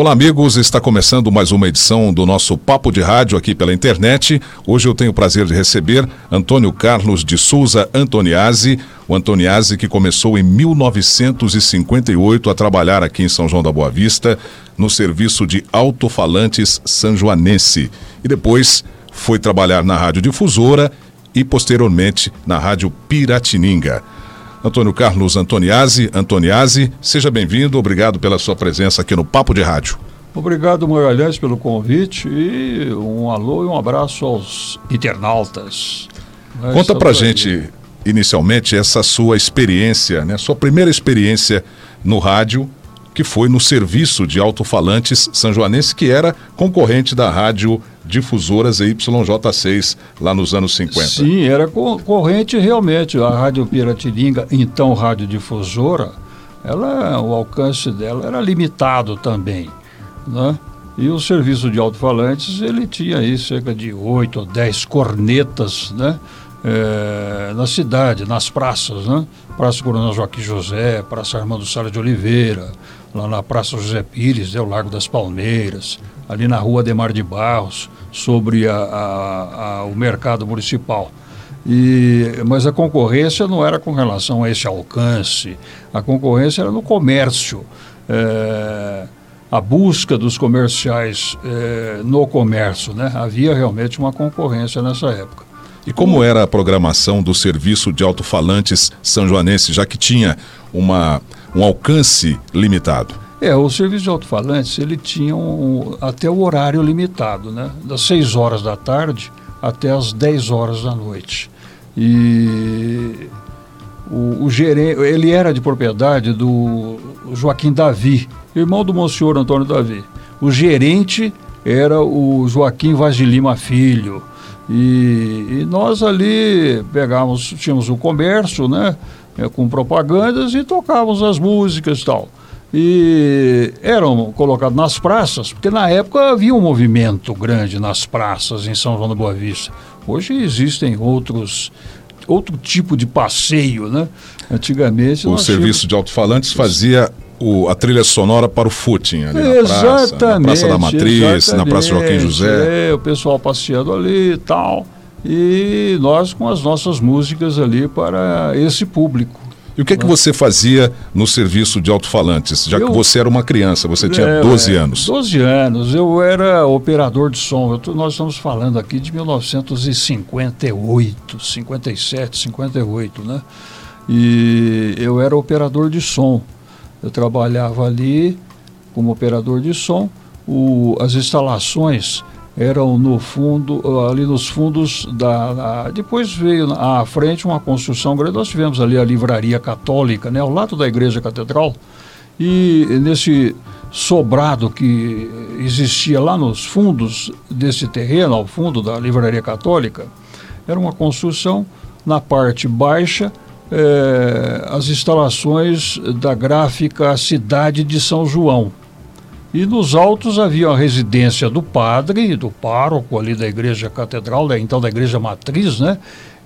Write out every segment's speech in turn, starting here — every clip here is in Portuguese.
Olá, amigos. Está começando mais uma edição do nosso Papo de Rádio aqui pela internet. Hoje eu tenho o prazer de receber Antônio Carlos de Souza Antoniazzi. O Antoniazzi que começou em 1958 a trabalhar aqui em São João da Boa Vista, no serviço de alto-falantes sanjoanense. E depois foi trabalhar na Rádio Difusora e posteriormente na Rádio Piratininga. Antônio Carlos Antoniazzi. Antoniazzi, seja bem-vindo, obrigado pela sua presença aqui no Papo de Rádio. Obrigado, Magalhães, pelo convite e um alô e um abraço aos internautas. Conta pra gente, inicialmente, essa sua experiência, né? Sua primeira experiência no rádio, que foi no serviço de alto-falantes sanjoanense, que era concorrente da rádio difusoras YJ6 lá nos anos 50. Sim, era corrente realmente. A Rádio Piratininga, então Rádio Difusora, ela, o alcance dela era limitado também. Né? E o serviço de alto-falantes, ele tinha aí cerca de oito ou dez cornetas, né? É, na cidade, nas praças, né? Praça Coronel Joaquim José, Praça Armando Sala de Oliveira, lá na Praça José Pires, né? o Largo das Palmeiras, ali na Rua Demar de Barros, sobre a, a, a, o mercado municipal. E, mas a concorrência não era com relação a esse alcance, a concorrência era no comércio. É, a busca dos comerciais é, no comércio, né? Havia realmente uma concorrência nessa época. E como era a programação do serviço de alto-falantes são-joanense, já que tinha uma, um alcance limitado? É, o serviço de alto-falantes, ele tinha um, até o horário limitado, né? Das 6 horas da tarde até as 10 horas da noite. E o, o gerente, ele era de propriedade do Joaquim Davi, irmão do Monsenhor Antônio Davi. O gerente era o Joaquim Vaz de Lima Filho. E, e nós ali pegávamos, tínhamos o comércio, né? É, com propagandas e tocávamos as músicas e tal e eram colocados nas praças, porque na época havia um movimento grande nas praças em São João da Boa Vista. Hoje existem outros outro tipo de passeio, né? Antigamente o serviço tínhamos... de alto-falantes fazia o, a trilha sonora para o footing ali na praça, na Praça da Matriz, na Praça Joaquim José. É, o pessoal passeando ali e tal. E nós com as nossas músicas ali para esse público. E o que é que você fazia no serviço de alto-falantes, já eu, que você era uma criança, você tinha é, 12 anos? 12 anos, eu era operador de som. Tô, nós estamos falando aqui de 1958, 57, 58, né? E eu era operador de som. Eu trabalhava ali como operador de som. O, as instalações eram no fundo, ali nos fundos da. depois veio à frente uma construção grande. Nós tivemos ali a livraria católica, né, ao lado da igreja catedral. E nesse sobrado que existia lá nos fundos desse terreno, ao fundo da livraria católica, era uma construção na parte baixa. Eh, as instalações da gráfica Cidade de São João, e nos altos havia a residência do padre, do pároco ali da igreja catedral, da, então da igreja matriz, né?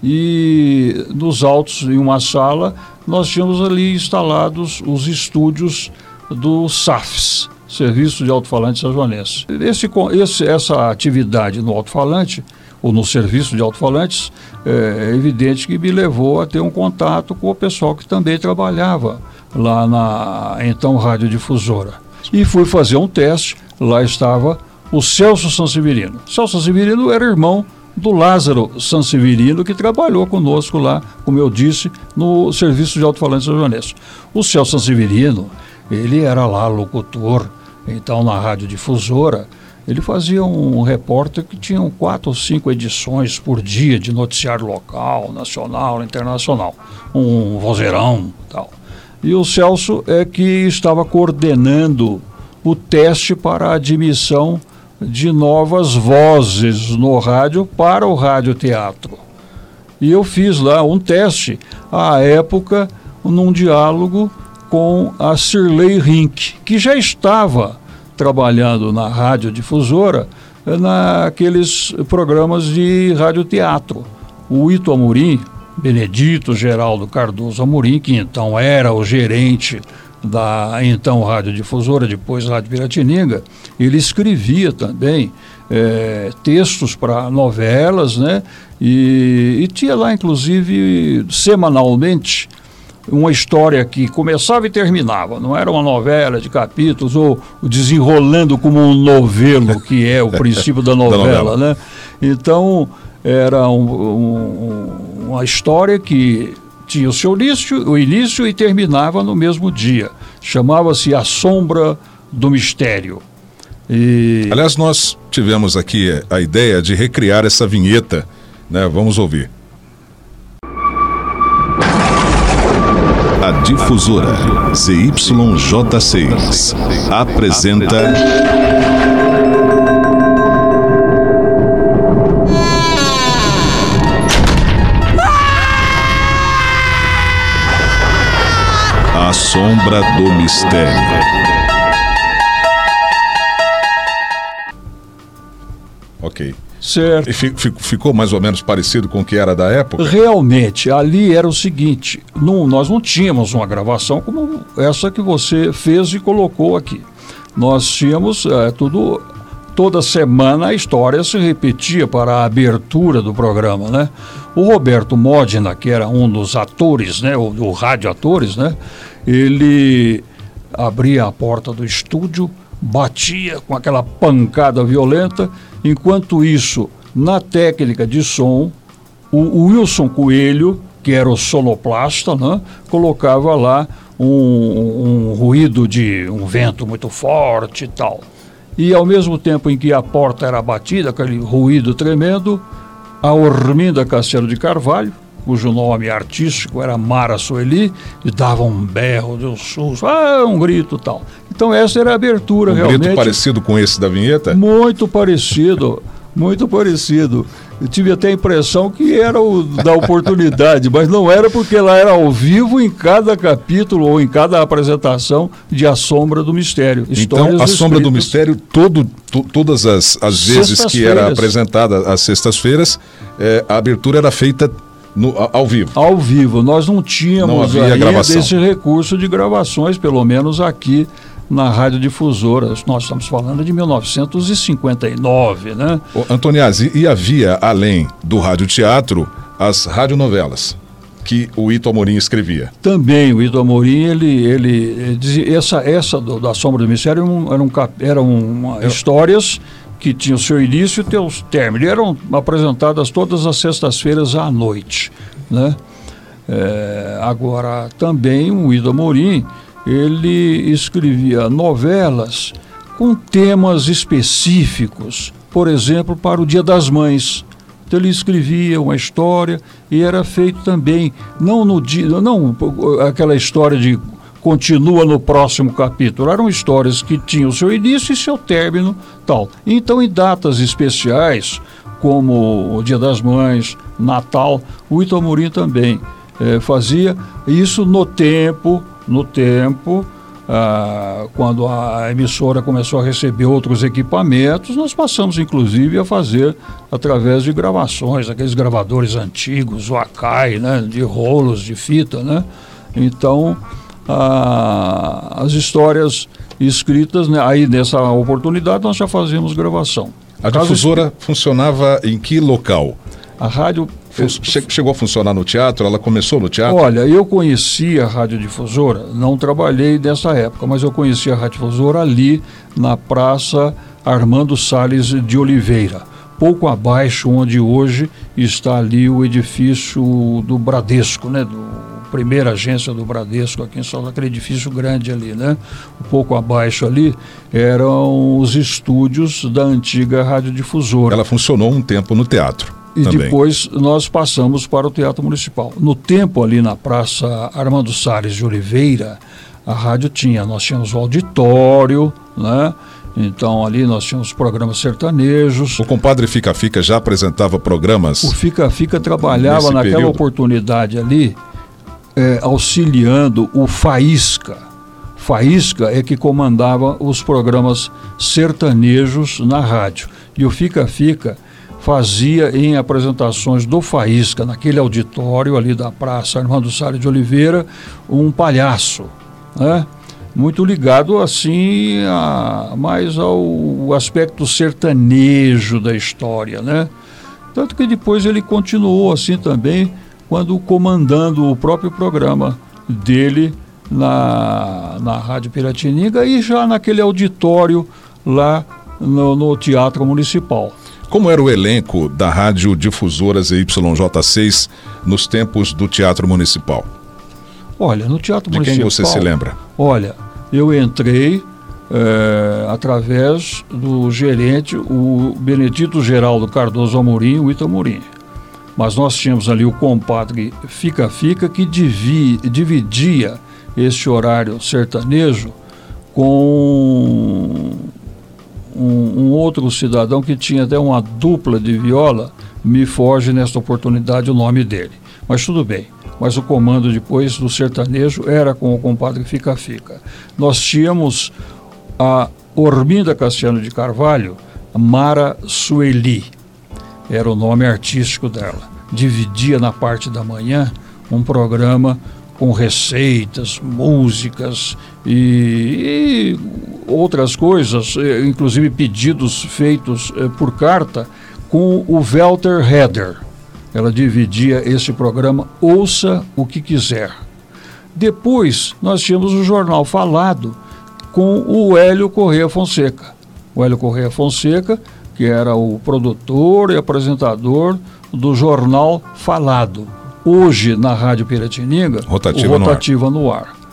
E nos altos, em uma sala, nós tínhamos ali instalados os estúdios do SAFs, Serviço de Alto-Falante Sajoanense. Esse, esse, essa atividade no alto-falante, ou no serviço de alto-falantes, é, é evidente que me levou a ter um contato com o pessoal que também trabalhava lá na então radiodifusora e fui fazer um teste. Lá estava o Celso Sanseverino. Celso Sanseverino era irmão do Lázaro Sanseverino, que trabalhou conosco lá, como eu disse, no Serviço de Alto-Falante Joanense. O Celso Sanseverino, ele era lá locutor, então na rádio difusora, ele fazia um repórter que tinha quatro ou cinco edições por dia de noticiário local, nacional, internacional, um vozeirão tal. E o Celso é que estava coordenando o teste para a admissão de novas vozes no rádio para o radioteatro. E eu fiz lá um teste, à época, num diálogo com a Sirley Rink, que já estava trabalhando na radiodifusora naqueles programas de radioteatro. O Ito Amorim, Benedito Geraldo Cardoso Amorim, que então era o gerente da então radiodifusora, depois Rádio Piratininga, ele escrevia também é, textos para novelas, né? E, e, tinha lá, inclusive, semanalmente, uma história que começava e terminava, não era uma novela de capítulos ou desenrolando como um novelo, que é o princípio da novela, da novela. né? Então, era um, um, uma história que tinha o seu início, o início e terminava no mesmo dia. Chamava-se A Sombra do Mistério. E... Aliás, nós tivemos aqui a ideia de recriar essa vinheta, né? Vamos ouvir. A difusora ZYJ6 apresenta. Sombra do Mistério. Ok. Certo. E ficou mais ou menos parecido com o que era da época? Realmente, ali era o seguinte: não, nós não tínhamos uma gravação como essa que você fez e colocou aqui. Nós tínhamos é, tudo. Toda semana a história se repetia para a abertura do programa, né? O Roberto Modena, que era um dos atores, né, o, o rádio atores, né? Ele abria a porta do estúdio, batia com aquela pancada violenta Enquanto isso, na técnica de som, o Wilson Coelho, que era o sonoplasta, né, colocava lá um, um ruído de um vento muito forte e tal. E ao mesmo tempo em que a porta era batida, aquele ruído tremendo, a Orminda Castelo de Carvalho, cujo nome artístico era Mara Sueli, e dava um berro de um susto, ah, um grito tal. Então essa era a abertura um realmente. Grito parecido com esse da vinheta? Muito parecido, muito parecido. Eu tive até a impressão que era o da oportunidade, mas não era porque lá era ao vivo em cada capítulo ou em cada apresentação de A Sombra do Mistério. Então, A Sombra do Mistério, todo, to, todas as, as vezes que era apresentada às sextas-feiras, é, a abertura era feita no, ao vivo. Ao vivo. Nós não tínhamos não ainda esse recurso de gravações, pelo menos aqui na radiodifusora. Nós estamos falando de 1959, né? Ô, Antoniazzi, e havia, além do radioteatro, as radionovelas que o Ito Amorim escrevia. Também, o Ito Amorim, ele, ele, dizia, essa, essa do, da Sombra do Mistério eram, eram, eram Eu... histórias que tinham seu início e seus términos. Eram apresentadas todas as sextas-feiras à noite, né? É, agora, também o Ito Amorim, ele escrevia novelas com temas específicos, por exemplo, para o Dia das Mães. Então ele escrevia uma história e era feito também, não no dia, não aquela história de continua no próximo capítulo. Eram histórias que tinham seu início e seu término, tal. Então, em datas especiais, como o Dia das Mães, Natal, o Itamurim também eh, fazia isso no tempo no tempo, ah, quando a emissora começou a receber outros equipamentos, nós passamos inclusive a fazer através de gravações, aqueles gravadores antigos, o Akai, né, de rolos de fita, né? Então, ah, as histórias escritas, né, aí nessa oportunidade nós já fazíamos gravação. A difusora funcionava em que local? A rádio Chegou a funcionar no teatro? Ela começou no teatro? Olha, eu conheci a radiodifusora, não trabalhei nessa época, mas eu conheci a radiodifusora ali na Praça Armando Sales de Oliveira, pouco abaixo onde hoje está ali o edifício do Bradesco, né? Do, primeira agência do Bradesco aqui em São Paulo, aquele edifício grande ali, né? Um pouco abaixo ali eram os estúdios da antiga radiodifusora. Ela funcionou um tempo no teatro. E Também. depois nós passamos para o Teatro Municipal. No tempo ali na Praça Armando Salles de Oliveira, a rádio tinha, nós tínhamos o auditório, né? Então ali nós tínhamos programas sertanejos. O compadre Fica Fica já apresentava programas? O Fica Fica trabalhava naquela período. oportunidade ali, é, auxiliando o Faísca. Faísca é que comandava os programas sertanejos na rádio. E o Fica Fica fazia em apresentações do Faísca, naquele auditório ali da Praça Armando Salles de Oliveira, um palhaço. Né? muito ligado assim a, mais ao aspecto sertanejo da história, né? Tanto que depois ele continuou assim também, quando comandando o próprio programa dele na, na Rádio Piratininga e já naquele auditório lá no, no Teatro Municipal. Como era o elenco da Rádio Difusora ZYJ6 nos tempos do Teatro Municipal? Olha, no Teatro De Municipal. quem você se lembra? Olha, eu entrei é, através do gerente, o Benedito Geraldo Cardoso Amorim, o Itamorim. Mas nós tínhamos ali o compadre Fica Fica que divi, dividia esse horário sertanejo com um, um, outro cidadão que tinha até uma dupla de viola, me foge nesta oportunidade o nome dele. Mas tudo bem. Mas o comando depois do sertanejo era com o compadre Fica Fica. Nós tínhamos a Orminda Cassiano de Carvalho, Mara Sueli, era o nome artístico dela. Dividia na parte da manhã um programa com receitas, músicas e, e outras coisas, eh, inclusive pedidos feitos eh, por carta, com o Walter Heder. Ela dividia esse programa Ouça o que quiser. Depois nós tínhamos o Jornal Falado com o Hélio Correia Fonseca. O Hélio Correia Fonseca, que era o produtor e apresentador do Jornal Falado hoje na Rádio Piratininga, Rotativa, o Rotativa no, ar. no ar.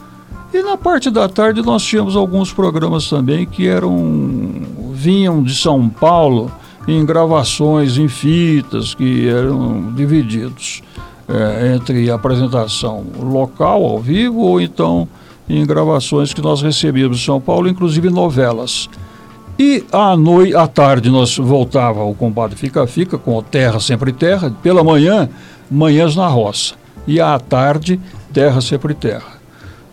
E na parte da tarde nós tínhamos alguns programas também que eram vinham de São Paulo em gravações em fitas que eram divididos é, entre apresentação local ao vivo ou então em gravações que nós recebíamos de São Paulo, inclusive novelas. E à noite, à tarde nós voltava o combate fica fica com o Terra sempre Terra. Pela manhã Manhãs na Roça. E à tarde, Terra Sempre Terra.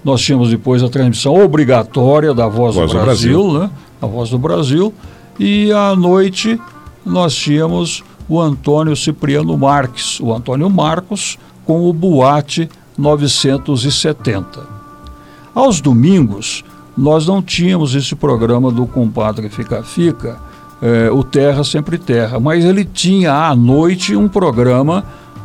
Nós tínhamos depois a transmissão obrigatória da Voz, Voz do, Brasil, do Brasil, né? A Voz do Brasil. E à noite nós tínhamos o Antônio Cipriano Marques, o Antônio Marcos, com o Boate 970. Aos domingos, nós não tínhamos esse programa do compadre Fica Fica, eh, o Terra Sempre Terra, mas ele tinha à noite um programa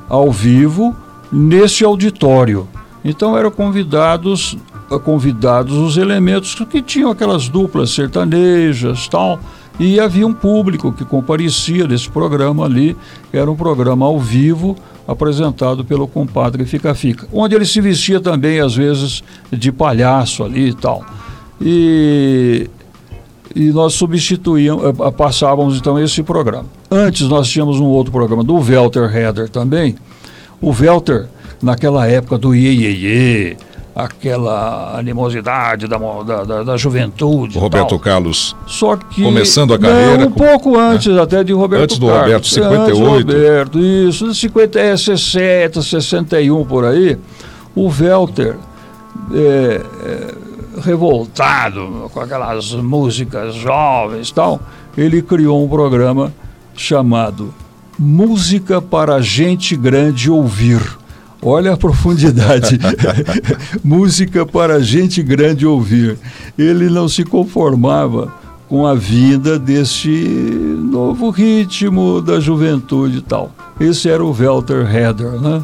ao vivo nesse auditório. Então eram convidados convidados os elementos que tinham aquelas duplas sertanejas tal e havia um público que comparecia nesse programa ali era um programa ao vivo apresentado pelo compadre Fica Fica onde ele se vestia também às vezes de palhaço ali e tal e e nós substituíamos, eh, passávamos então esse programa. Antes nós tínhamos um outro programa do Welter Heder também. O Welter, naquela época do Iê, Iê, Iê aquela animosidade da, da, da, juventude. Roberto Carlos. Só que. Começando a carreira. Não, um pouco antes até de Roberto Antes do Carlos. Roberto, 58. Antes do Roberto, isso, 50, é, 60, 61 por aí. O Welter. É, é, revoltado com aquelas músicas jovens e tal, ele criou um programa chamado Música para Gente Grande Ouvir. Olha a profundidade. Música para gente grande ouvir. Ele não se conformava com a vida deste novo ritmo da juventude e tal. Esse era o Walter Heder, né?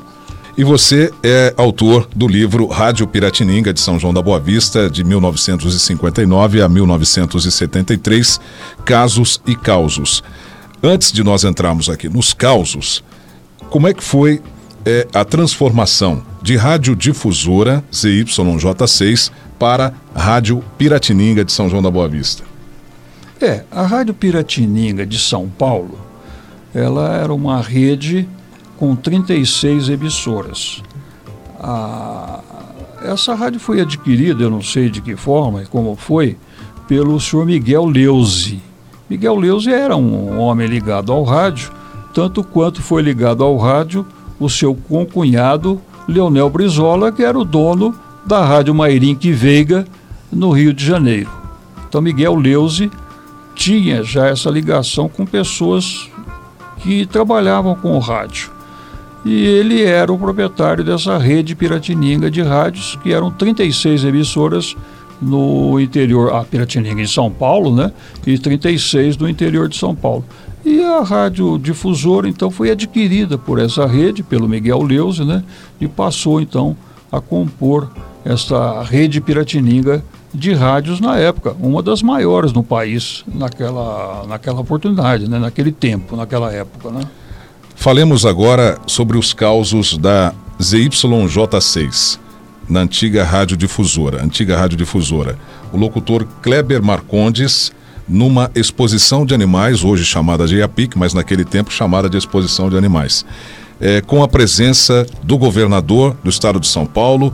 E você é autor do livro Rádio Piratininga de São João da Boa Vista, de 1959 a 1973, Casos e Causos. Antes de nós entrarmos aqui nos causos, como é que foi é, a transformação de radiodifusora ZYJ6 para Rádio Piratininga de São João da Boa Vista? É, a Rádio Piratininga de São Paulo, ela era uma rede com 36 emissoras. A, essa rádio foi adquirida, eu não sei de que forma e como foi, pelo senhor Miguel Leuze. Miguel Leuze era um homem ligado ao rádio, tanto quanto foi ligado ao rádio o seu concunhado Leonel Brizola, que era o dono da Rádio Mairink Veiga, no Rio de Janeiro. Então Miguel Leuze tinha já essa ligação com pessoas que trabalhavam com o rádio e ele era o proprietário dessa rede Piratininga de rádios, que eram 36 emissoras no interior, a Piratininga em São Paulo, né? E 36 no interior de São Paulo. E a rádio difusora, então, foi adquirida por essa rede, pelo Miguel Leuze, né? E passou, então, a compor esta rede Piratininga de rádios na época, uma das maiores no país naquela, naquela oportunidade, né? naquele tempo, naquela época. Né? Falemos agora sobre os causos da ZYJ6, na antiga radiodifusora, antiga radiodifusora. O locutor Kleber Marcondes, numa exposição de animais, hoje chamada de IAPIC, mas naquele tempo chamada de exposição de animais, é, com a presença do governador do estado de São Paulo,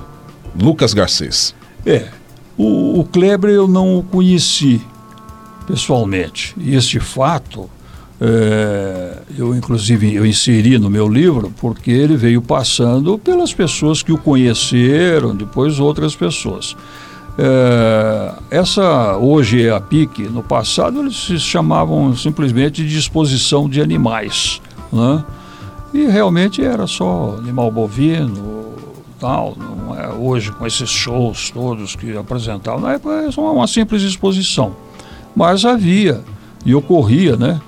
Lucas Garcês. É, o, o Kleber eu não o conheci pessoalmente. E este fato é, eu inclusive eu inseri no meu livro porque ele veio passando pelas pessoas que o conheceram, depois outras pessoas. É, essa hoje é a PIC, no passado eles se chamavam simplesmente de exposição de animais, né? E realmente era só animal bovino, tal, não é hoje com esses shows todos que apresentavam, na época era uma simples exposição. Mas havia e ocorria, né?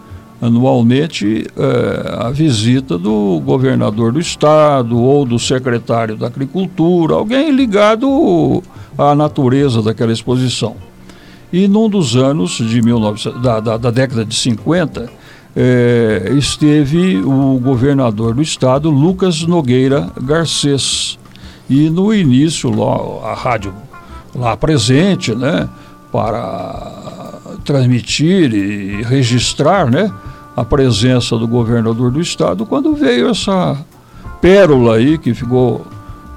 Anualmente é, a visita do governador do estado ou do secretário da agricultura, alguém ligado à natureza daquela exposição. E num dos anos de 19, da, da, da década de 50, é, esteve o governador do estado, Lucas Nogueira Garcês. E no início, lá, a rádio lá presente, né, para transmitir e registrar, né, a presença do governador do estado quando veio essa pérola aí que ficou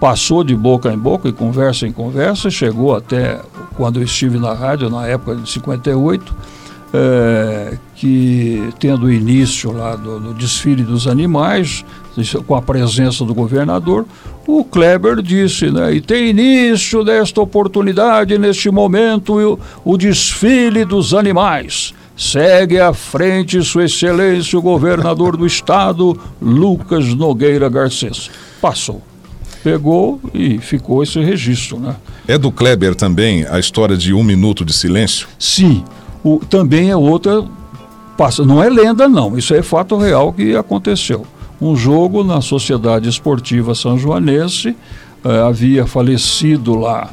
passou de boca em boca e conversa em conversa, chegou até quando eu estive na rádio na época de 58, é, que tendo início lá do, do, desfile dos animais, com a presença do governador, o Kleber disse, né, e tem início desta oportunidade, neste momento, o, o desfile dos animais. Segue à frente Sua Excelência o governador do estado, Lucas Nogueira Garcês. Passou. Pegou e ficou esse registro, né? É do Kleber também a história de um minuto de silêncio? Sim. O, também é outra. Passa, não é lenda, não. Isso é fato real que aconteceu. Um jogo na Sociedade Esportiva São Joanense. Eh, havia falecido lá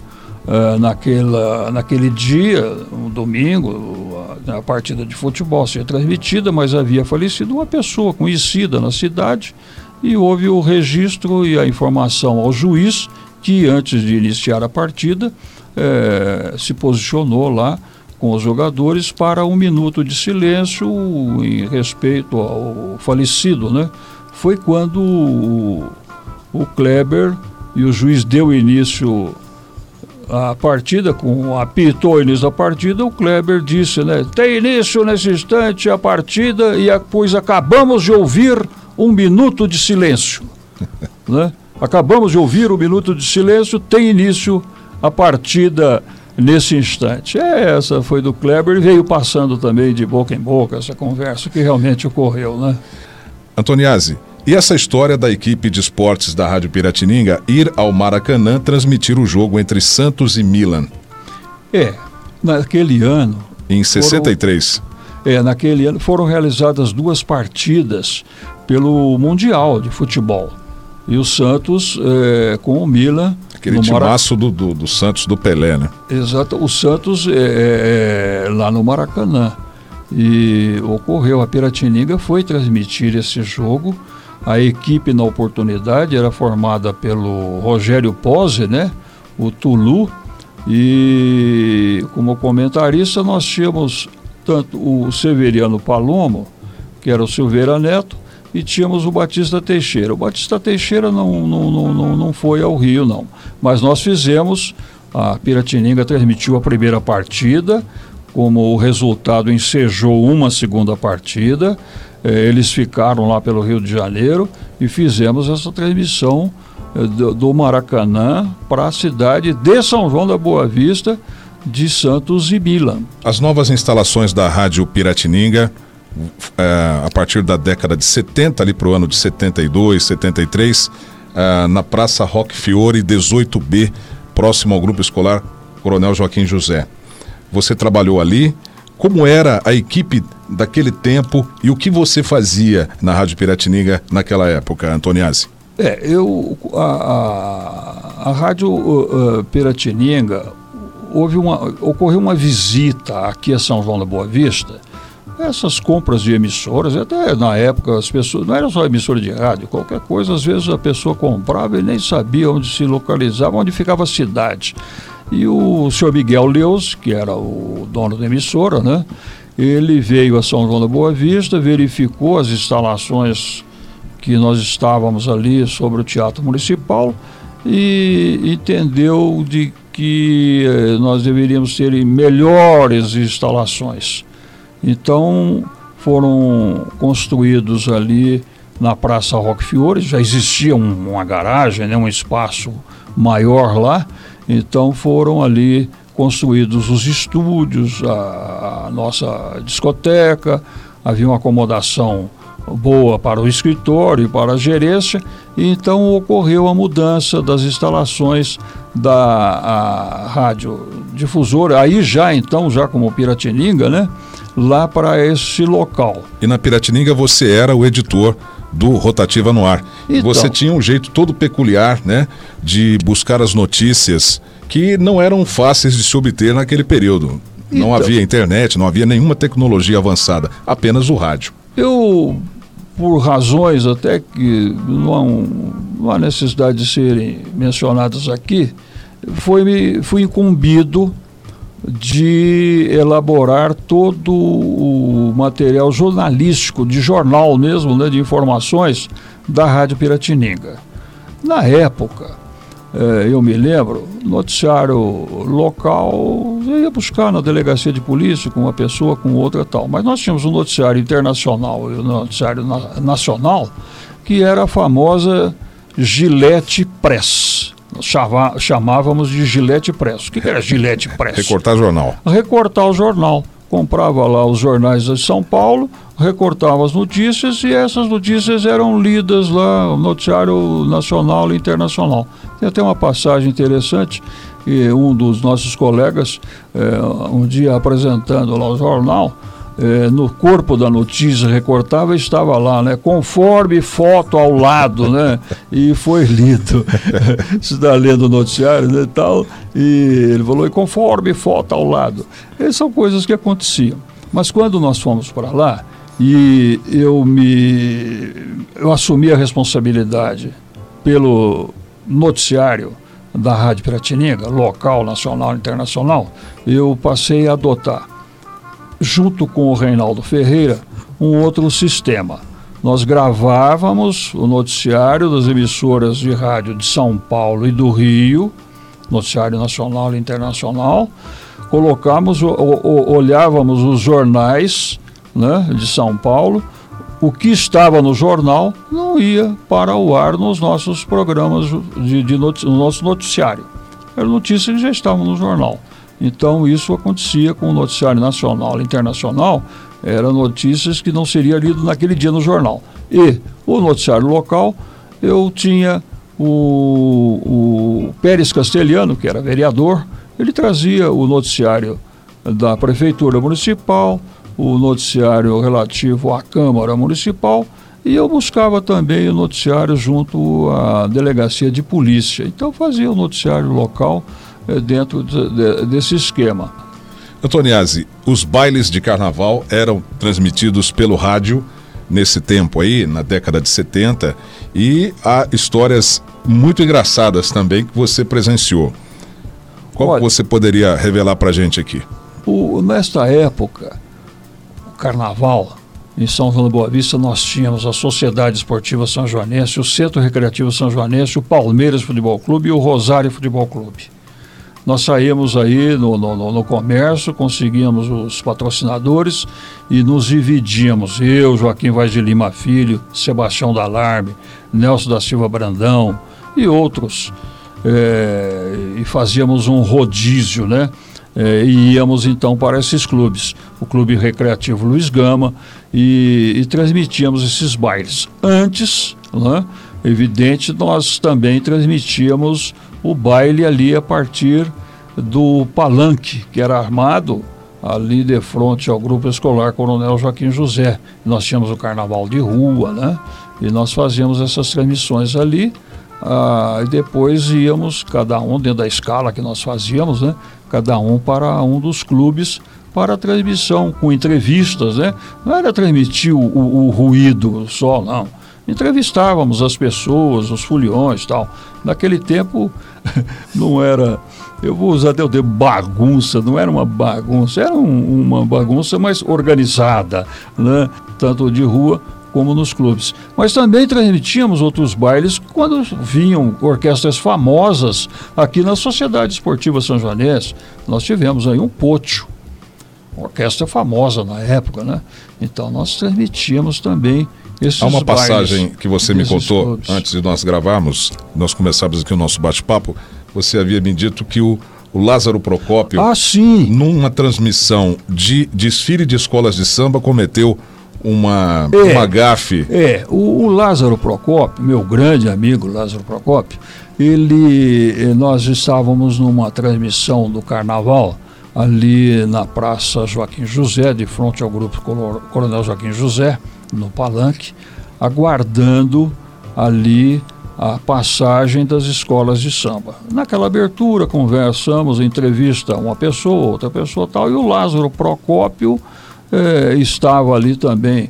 uh, naquela, naquele dia, um domingo, a, a partida de futebol seria transmitida, mas havia falecido uma pessoa conhecida na cidade e houve o registro e a informação ao juiz que antes de iniciar a partida eh, se posicionou lá com os jogadores para um minuto de silêncio em respeito ao falecido, né? Foi quando o, o Kleber e o juiz deu início a partida, com apitou o início da partida, o Kleber disse, né? Tem início nesse instante a partida e a, pois acabamos de ouvir um minuto de silêncio. né? Acabamos de ouvir um minuto de silêncio, tem início a partida nesse instante. É, essa foi do Kleber e veio passando também de boca em boca essa conversa que realmente ocorreu, né? Antoniazzi, e essa história da equipe de esportes da Rádio Piratininga ir ao Maracanã transmitir o jogo entre Santos e Milan? É, naquele ano. Em 63. Foram, é, naquele ano foram realizadas duas partidas pelo Mundial de Futebol. E o Santos é, com o Milan. Aquele timaço do, do, do, Santos do Pelé, né? Exato. O Santos é, é, é, lá no Maracanã. E ocorreu, a Piratininga foi transmitir esse jogo a equipe na oportunidade era formada pelo Rogério Pose, né? O Tulu. E como comentarista nós tínhamos tanto o Severiano Palomo, que era o Silveira Neto, e tínhamos o Batista Teixeira. O Batista Teixeira não, não, não, não, foi ao Rio, não. Mas nós fizemos, a Piratininga transmitiu a primeira partida, como o resultado ensejou uma segunda partida, eh, eles ficaram lá pelo Rio de Janeiro e fizemos essa transmissão eh, do, Maracanã para a cidade de São João da Boa Vista, de Santos e Milan. As novas instalações da Rádio Piratininga, a partir da década de 70, ali para o ano de 72, 73, na Praça Roque Fiore 18B, próximo ao Grupo Escolar Coronel Joaquim José. Você trabalhou ali. Como era a equipe daquele tempo e o que você fazia na Rádio Piratininga naquela época, Antoniazzi? É, eu a, a, a Rádio uh, uh, Piratininga houve uma ocorreu uma visita aqui a São João da Boa Vista. Essas compras de emissoras, até na época as pessoas não era só emissora de rádio, qualquer coisa, às vezes a pessoa comprava e nem sabia onde se localizava, onde ficava a cidade. E o senhor Miguel Leus, que era o dono da emissora, né? Ele veio a São João da Boa Vista, verificou as instalações que nós estávamos ali sobre o Teatro Municipal e entendeu de que eh, nós deveríamos ter melhores instalações. Então foram construídos ali na Praça Roque Fiore, já existia um, uma garagem, né, um espaço maior lá, então foram ali construídos os estúdios, a, a nossa discoteca, havia uma acomodação boa para o escritório e para a gerência, e então ocorreu a mudança das instalações da rádio difusora, aí já então, já como Piratininga, né, lá para esse local. E na Piratininga você era o editor do Rotativa no Ar. Então, você tinha um jeito todo peculiar, né, de buscar as notícias que não eram fáceis de se obter naquele período. Então, não havia internet, não havia nenhuma tecnologia avançada, apenas o rádio. Eu, por razões até que não, não há necessidade de serem mencionadas aqui, foi, fui incumbido de elaborar todo o material jornalístico, de jornal mesmo, né, de informações da Rádio Piratininga. Na época, eh, eu me lembro, noticiário local, eu ia buscar na delegacia de polícia com uma pessoa, com outra tal. Mas nós tínhamos um noticiário internacional e um noticiário na nacional, que era a famosa Gillette Press chava, chamávamos de Gillette Press. O que, que era Gillette Press? Recortar jornal. Recortar o jornal. Comprava lá os jornais de São Paulo, recortava as notícias e essas notícias eram lidas lá no noticiário nacional e internacional. Tem até uma passagem interessante que um dos nossos colegas, eh, um dia apresentando lá o jornal, é, no corpo da notícia recortável estava lá, né? Conforme foto ao lado, né? E foi lido. Você está lendo o noticiário né, e tal, e ele falou, e conforme foto ao lado. Essas são coisas que aconteciam. Mas quando nós fomos para lá, e eu me eu assumi a responsabilidade pelo noticiário da Rádio Piratininga, local, nacional, internacional, eu passei a adotar junto com o Reinaldo Ferreira, um outro sistema. Nós gravávamos o noticiário das emissoras de rádio de São Paulo e do Rio, noticiário nacional e internacional, colocamos, olhávamos os jornais né, de São Paulo, o que estava no jornal não ia para o ar nos nossos programas de, de no nosso noticiário. Era notícia que já estavam no jornal. Então isso acontecia com o noticiário nacional e internacional, eram notícias que não seria lido naquele dia no jornal. E o noticiário local, eu tinha o, o Pérez Castelhano, que era vereador, ele trazia o noticiário da Prefeitura Municipal, o noticiário relativo à Câmara Municipal, e eu buscava também o noticiário junto à Delegacia de Polícia. Então fazia o noticiário local dentro de, de, desse esquema. Antoniazzi, os bailes de carnaval eram transmitidos pelo rádio nesse tempo aí, na década de 70, e há histórias muito engraçadas também que você presenciou. Qual Olha, você poderia revelar para a gente aqui? O, nesta época, o carnaval, em São João da Boa Vista, nós tínhamos a Sociedade Esportiva São Joanense, o Centro Recreativo São Joanense, o Palmeiras Futebol Clube e o Rosário Futebol Clube. Nós saímos aí no, no, no, comércio, conseguíamos os patrocinadores e nos dividíamos. Eu, Joaquim Vaz de Lima Filho, Sebastião Dalarme, Nelson da Silva Brandão e outros. É, e fazíamos um rodízio, né? É, e íamos então para esses clubes, o Clube Recreativo Luiz Gama, e, e transmitíamos esses bailes. Antes, né, evidente, nós também transmitíamos o baile ali a partir do palanque, que era armado ali de frente ao grupo escolar Coronel Joaquim José. Nós tínhamos o carnaval de rua, né? E nós fazíamos essas transmissões ali. Ah, e depois íamos, cada um dentro da escala que nós fazíamos, né? Cada um para um dos clubes para a transmissão, com entrevistas, né? Não era transmitir o, o, o ruído só, não. Entrevistávamos as pessoas, os foliões tal. Naquele tempo não era eu vou usar até o termo bagunça, não era uma bagunça, era um, uma bagunça mais organizada, né? tanto de rua como nos clubes. Mas também transmitíamos outros bailes quando vinham orquestras famosas aqui na Sociedade Esportiva São Joanense. Nós tivemos aí um Potio, orquestra famosa na época, né? Então nós transmitíamos também esses Há uma passagem que você me contou clubes. antes de nós gravarmos, nós começamos aqui o nosso bate-papo, você havia me dito que o, o Lázaro Procópio, ah, sim. numa transmissão de desfile de escolas de samba, cometeu uma, é, uma gafe. É, o, o, Lázaro Procópio, meu grande amigo Lázaro Procópio, ele, eh, nós estávamos numa transmissão do carnaval ali na Praça Joaquim José, de frente ao grupo Coronel Joaquim José, no Palanque, aguardando ali a passagem das escolas de samba. Naquela abertura, conversamos, entrevista uma pessoa, outra pessoa tal, e o Lázaro Procópio eh, estava ali também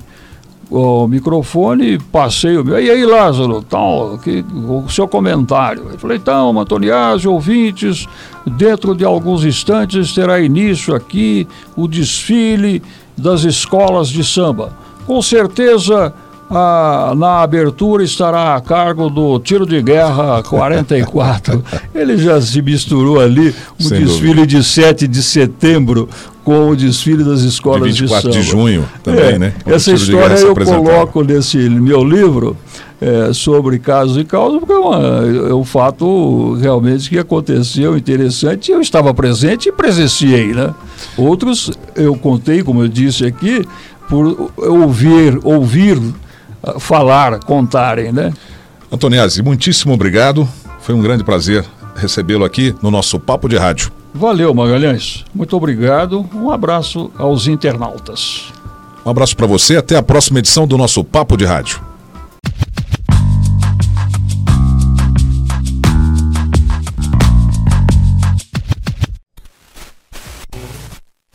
o microfone, passei o meu. E aí, Lázaro, tal, que, o seu comentário. Eu falei, então, Antoniazzi, ouvintes, dentro de alguns instantes terá início aqui o desfile das escolas de samba. Com certeza na abertura estará a cargo do Tiro de Guerra 44. Ele já se misturou ali o Sem desfile dúvida. de 7 de setembro com o desfile das escolas de, 24 de, de junho também, é, né? essa história eu coloco nesse meu livro é, sobre casos e causas, porque é, uma, é um fato realmente que aconteceu interessante. Eu estava presente e presenciei, né? Outros eu contei, como eu disse aqui, por ouvir, ouvir falar, contarem, né? Antoniazzi, muitíssimo obrigado. Foi um grande prazer recebê-lo aqui no nosso Papo de Rádio. Valeu, Magalhães. Muito obrigado. Um abraço aos internautas. Um abraço para você. Até a próxima edição do nosso Papo de Rádio.